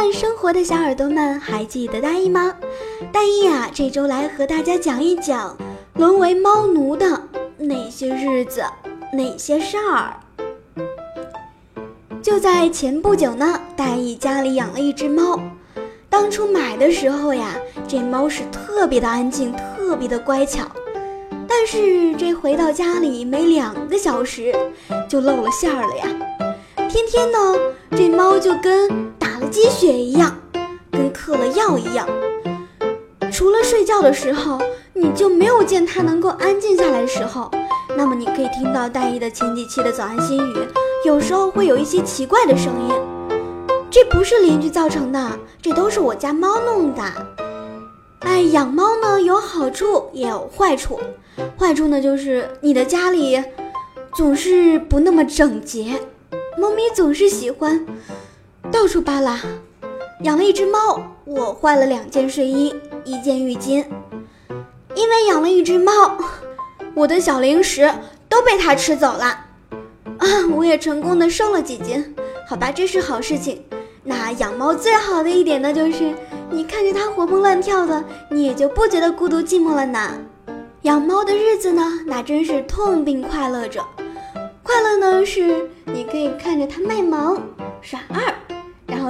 慢生活的小耳朵们，还记得大意吗？大意呀，这周来和大家讲一讲沦为猫奴的那些日子，那些事儿。就在前不久呢，大意家里养了一只猫。当初买的时候呀，这猫是特别的安静，特别的乖巧。但是这回到家里没两个小时，就露了馅儿了呀。天天呢，这猫就跟……积雪一样，跟嗑了药一样。除了睡觉的时候，你就没有见它能够安静下来的时候。那么你可以听到戴一的前几期的早安心语，有时候会有一些奇怪的声音。这不是邻居造成的，这都是我家猫弄的。哎，养猫呢有好处也有坏处。坏处呢就是你的家里总是不那么整洁，猫咪总是喜欢。到处扒拉，养了一只猫，我换了两件睡衣，一件浴巾。因为养了一只猫，我的小零食都被它吃走了，啊，我也成功的瘦了几斤。好吧，这是好事情。那养猫最好的一点呢，就是你看着它活蹦乱跳的，你也就不觉得孤独寂寞了呢。养猫的日子呢，那真是痛并快乐着。快乐呢，是你可以看着它卖萌。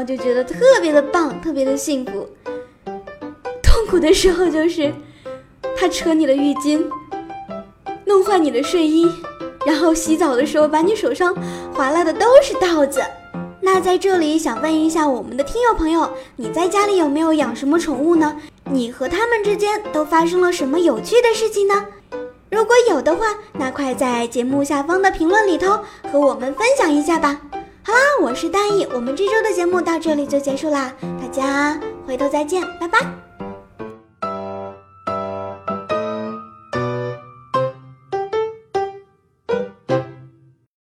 后就觉得特别的棒，特别的幸福。痛苦的时候就是他扯你的浴巾，弄坏你的睡衣，然后洗澡的时候把你手上划拉的都是道子。那在这里想问一下我们的听友朋友，你在家里有没有养什么宠物呢？你和他们之间都发生了什么有趣的事情呢？如果有的话，那快在节目下方的评论里头和我们分享一下吧。好啦，我是大意，我们这周的节目到这里就结束啦，大家回头再见，拜拜。